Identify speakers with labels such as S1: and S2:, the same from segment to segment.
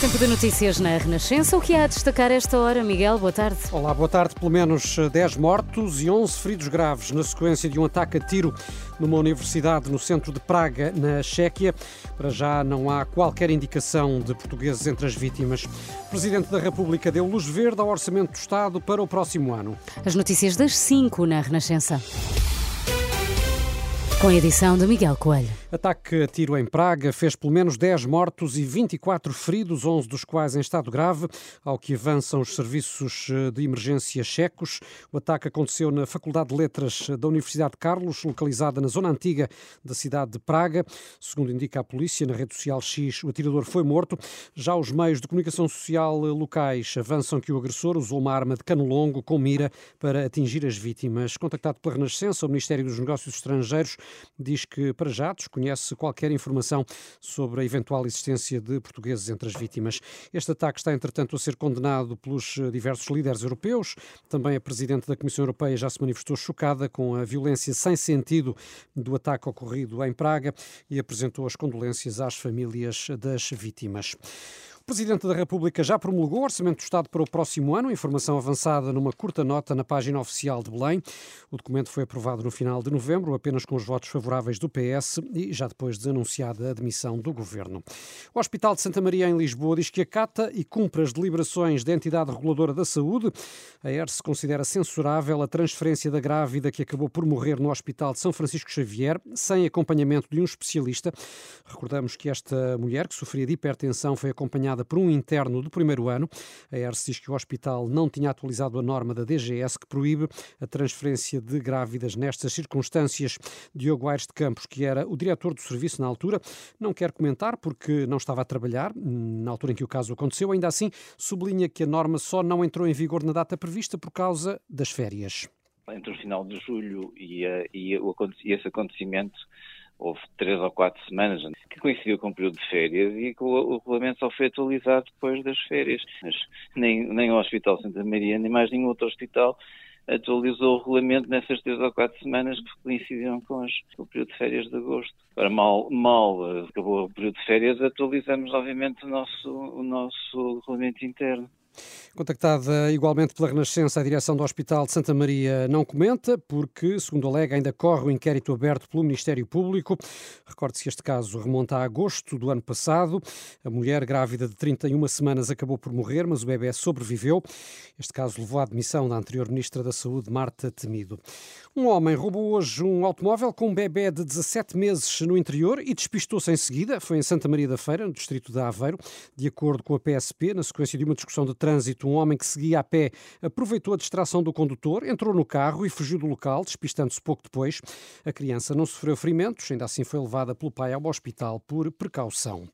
S1: Tempo de notícias na Renascença. O que há a destacar esta hora, Miguel? Boa tarde.
S2: Olá, boa tarde. Pelo menos 10 mortos e 11 feridos graves na sequência de um ataque a tiro numa universidade no centro de Praga, na Chequia. Para já não há qualquer indicação de portugueses entre as vítimas. O Presidente da República deu luz verde ao Orçamento do Estado para o próximo ano.
S1: As notícias das 5 na Renascença. Com a edição de Miguel Coelho.
S2: Ataque a tiro em Praga fez pelo menos 10 mortos e 24 feridos, 11 dos quais em estado grave, ao que avançam os serviços eh, de emergência checos. O ataque aconteceu na Faculdade de Letras da Universidade de Carlos, localizada na zona antiga da cidade de Praga. Segundo indica a polícia, na rede social X, o atirador foi morto. Já os meios de comunicação social locais avançam que o agressor usou uma arma de cano longo com mira para atingir as vítimas. Contactado pela Renascença, o Ministério dos Negócios Estrangeiros diz que, para já, qualquer informação sobre a eventual existência de portugueses entre as vítimas. Este ataque está, entretanto, a ser condenado pelos diversos líderes europeus. Também a Presidente da Comissão Europeia já se manifestou chocada com a violência sem sentido do ataque ocorrido em Praga e apresentou as condolências às famílias das vítimas. Presidente da República já promulgou o Orçamento do Estado para o próximo ano, informação avançada numa curta nota na página oficial de Belém. O documento foi aprovado no final de novembro, apenas com os votos favoráveis do PS e já depois de anunciada a admissão do Governo. O Hospital de Santa Maria, em Lisboa, diz que acata e cumpre as deliberações da entidade reguladora da saúde. A ERS considera censurável a transferência da grávida que acabou por morrer no Hospital de São Francisco Xavier, sem acompanhamento de um especialista. Recordamos que esta mulher, que sofria de hipertensão, foi acompanhada por um interno do primeiro ano. A ERS diz que o hospital não tinha atualizado a norma da DGS que proíbe a transferência de grávidas nestas circunstâncias. Diogo Aires de Campos, que era o diretor do serviço na altura, não quer comentar porque não estava a trabalhar na altura em que o caso aconteceu. Ainda assim, sublinha que a norma só não entrou em vigor na data prevista por causa das férias.
S3: Entre o final de julho e, e, e esse acontecimento, houve três ou quatro semanas que coincidiu com o período de férias e que o, o regulamento só foi atualizado depois das férias. Mas nem, nem o Hospital Santa Maria, nem mais nenhum outro hospital atualizou o regulamento nessas três ou quatro semanas que coincidiram com, as, com o período de férias de agosto. Para mal, mal eh, acabou o período de férias, atualizamos obviamente o nosso, o nosso regulamento interno.
S2: Contactada igualmente pela Renascença, a direção do Hospital de Santa Maria não comenta, porque, segundo alega, ainda corre o inquérito aberto pelo Ministério Público. Recorde-se que este caso remonta a agosto do ano passado. A mulher grávida de 31 semanas acabou por morrer, mas o bebê sobreviveu. Este caso levou à admissão da anterior Ministra da Saúde, Marta Temido. Um homem roubou hoje um automóvel com um bebê de 17 meses no interior e despistou-se em seguida. Foi em Santa Maria da Feira, no distrito de Aveiro. De acordo com a PSP, na sequência de uma discussão de trânsito, um homem que seguia a pé aproveitou a distração do condutor, entrou no carro e fugiu do local, despistando-se pouco depois. A criança não sofreu ferimentos, ainda assim foi levada pelo pai ao hospital por precaução.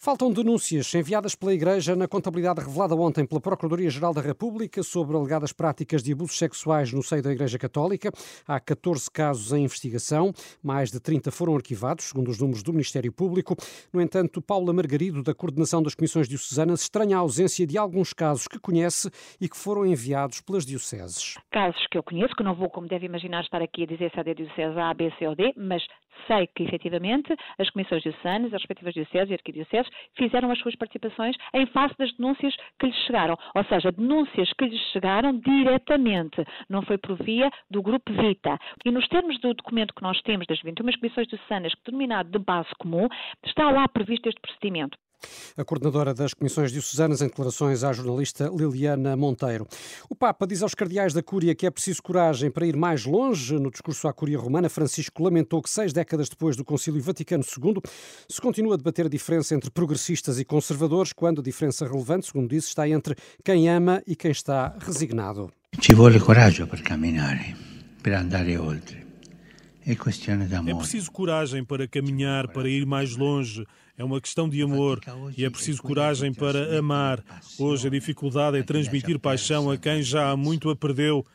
S2: Faltam denúncias enviadas pela Igreja na contabilidade revelada ontem pela Procuradoria-Geral da República sobre alegadas práticas de abusos sexuais no seio da Igreja Católica. Há 14 casos em investigação, mais de 30 foram arquivados, segundo os números do Ministério Público. No entanto, Paula Margarido, da Coordenação das Comissões Diocesanas, estranha a ausência de alguns casos que conhece e que foram enviados pelas dioceses.
S4: Casos que eu conheço, que não vou, como deve imaginar, estar aqui a dizer se é da diocese A, B, C ou D, mas sei que, efetivamente, as comissões diocesanas, as respectivas dioceses e arquidioceses fizeram as suas participações em face das denúncias que lhes chegaram. Ou seja, denúncias que lhes chegaram diretamente, não foi por via do Grupo Vita. E nos termos do documento que nós temos das 21 comissões diocesanas, denominado de base comum, está lá previsto este procedimento.
S2: A coordenadora das Comissões Diocesanas em declarações à jornalista Liliana Monteiro. O Papa diz aos cardeais da Cúria que é preciso coragem para ir mais longe. No discurso à Cúria Romana, Francisco lamentou que seis décadas depois do Concílio Vaticano II se continua a debater a diferença entre progressistas e conservadores, quando a diferença relevante, segundo disse, está entre quem ama e quem está resignado.
S5: Ci vuole coraggio per camminare, per andare oltre.
S6: É preciso coragem para caminhar, para ir mais longe. É uma questão de amor e é preciso coragem para amar. Hoje a dificuldade é transmitir paixão a quem já há muito a perdeu.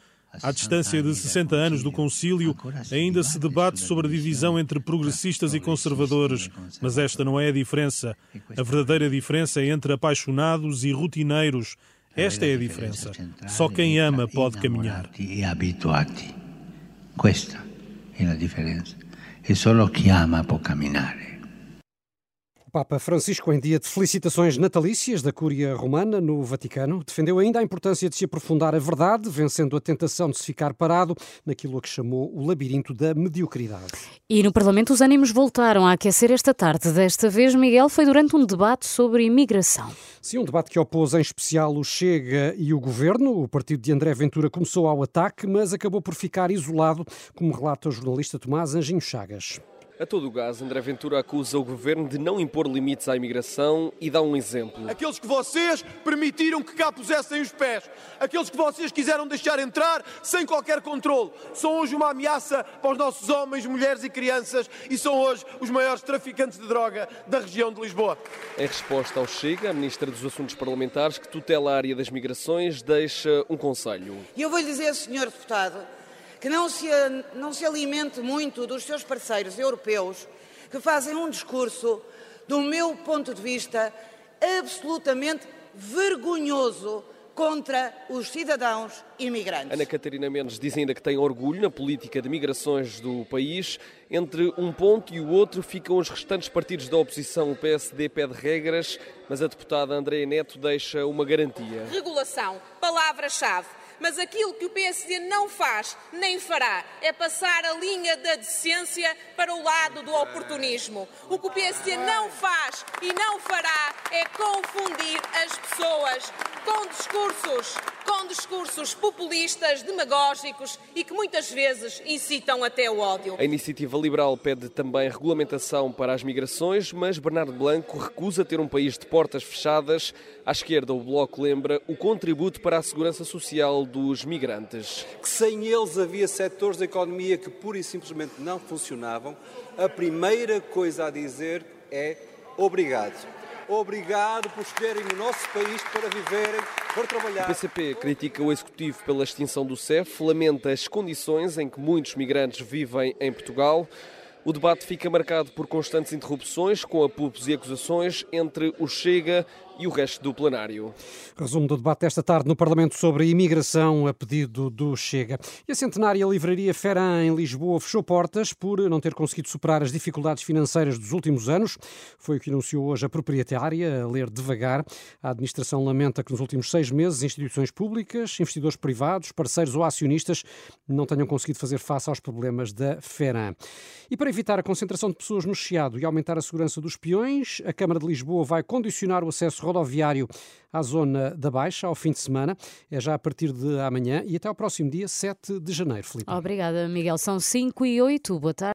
S6: À distância de 60 anos do concílio, ainda se debate sobre a divisão entre progressistas e conservadores, mas esta não é a diferença. A verdadeira diferença é entre apaixonados e rotineiros. Esta é a diferença. Só quem ama pode caminhar.
S5: E habituati. Questa è la differenza. E solo chi ama può camminare.
S2: Papa Francisco, em dia de felicitações natalícias da Cúria Romana no Vaticano, defendeu ainda a importância de se aprofundar a verdade, vencendo a tentação de se ficar parado naquilo a que chamou o labirinto da mediocridade.
S1: E no Parlamento os ânimos voltaram a aquecer esta tarde. Desta vez, Miguel, foi durante um debate sobre imigração.
S2: Sim, um debate que opôs em especial o Chega e o Governo. O partido de André Ventura começou ao ataque, mas acabou por ficar isolado, como relata o jornalista Tomás Anjinho Chagas.
S7: A todo o gás, André Ventura acusa o governo de não impor limites à imigração e dá um exemplo.
S8: Aqueles que vocês permitiram que cá pusessem os pés, aqueles que vocês quiseram deixar entrar sem qualquer controle, são hoje uma ameaça para os nossos homens, mulheres e crianças e são hoje os maiores traficantes de droga da região de Lisboa.
S7: Em resposta ao Chega, a Ministra dos Assuntos Parlamentares, que tutela a área das migrações, deixa um conselho.
S9: E eu vou lhe dizer, Sr. Deputado, que não se, não se alimente muito dos seus parceiros europeus que fazem um discurso, do meu ponto de vista, absolutamente vergonhoso contra os cidadãos imigrantes.
S7: Ana Catarina Mendes diz ainda que tem orgulho na política de migrações do país. Entre um ponto e o outro ficam os restantes partidos da oposição. O PSD pede regras, mas a deputada Andréa Neto deixa uma garantia.
S10: Regulação, palavra-chave mas aquilo que o PSD não faz nem fará é passar a linha da decência para o lado do oportunismo. O que o PSD não faz e não fará é confundir as pessoas com discursos, com discursos populistas, demagógicos e que muitas vezes incitam até o ódio.
S7: A iniciativa liberal pede também regulamentação para as migrações, mas Bernardo Blanco recusa ter um país de portas fechadas. À esquerda, o Bloco lembra o contributo para a segurança social dos migrantes.
S11: Que sem eles havia setores da economia que pura e simplesmente não funcionavam. A primeira coisa a dizer é obrigado. Obrigado por escolherem o nosso país para viverem, para trabalhar.
S7: O PCP critica o Executivo pela extinção do CEF, lamenta as condições em que muitos migrantes vivem em Portugal. O debate fica marcado por constantes interrupções, com apupos e acusações entre o Chega e o resto do plenário.
S2: Resumo do debate desta tarde no Parlamento sobre a imigração a pedido do Chega. E a centenária livraria Ferran em Lisboa fechou portas por não ter conseguido superar as dificuldades financeiras dos últimos anos. Foi o que anunciou hoje a proprietária, a ler devagar. A administração lamenta que nos últimos seis meses instituições públicas, investidores privados, parceiros ou acionistas não tenham conseguido fazer face aos problemas da Ferran. E para evitar a concentração de pessoas no Chiado e aumentar a segurança dos peões, a Câmara de Lisboa vai condicionar o acesso rodoviário à zona da Baixa ao fim de semana. É já a partir de amanhã e até ao próximo dia 7 de janeiro, Filipe.
S1: Obrigada, Miguel. São 5 e 8. Boa tarde.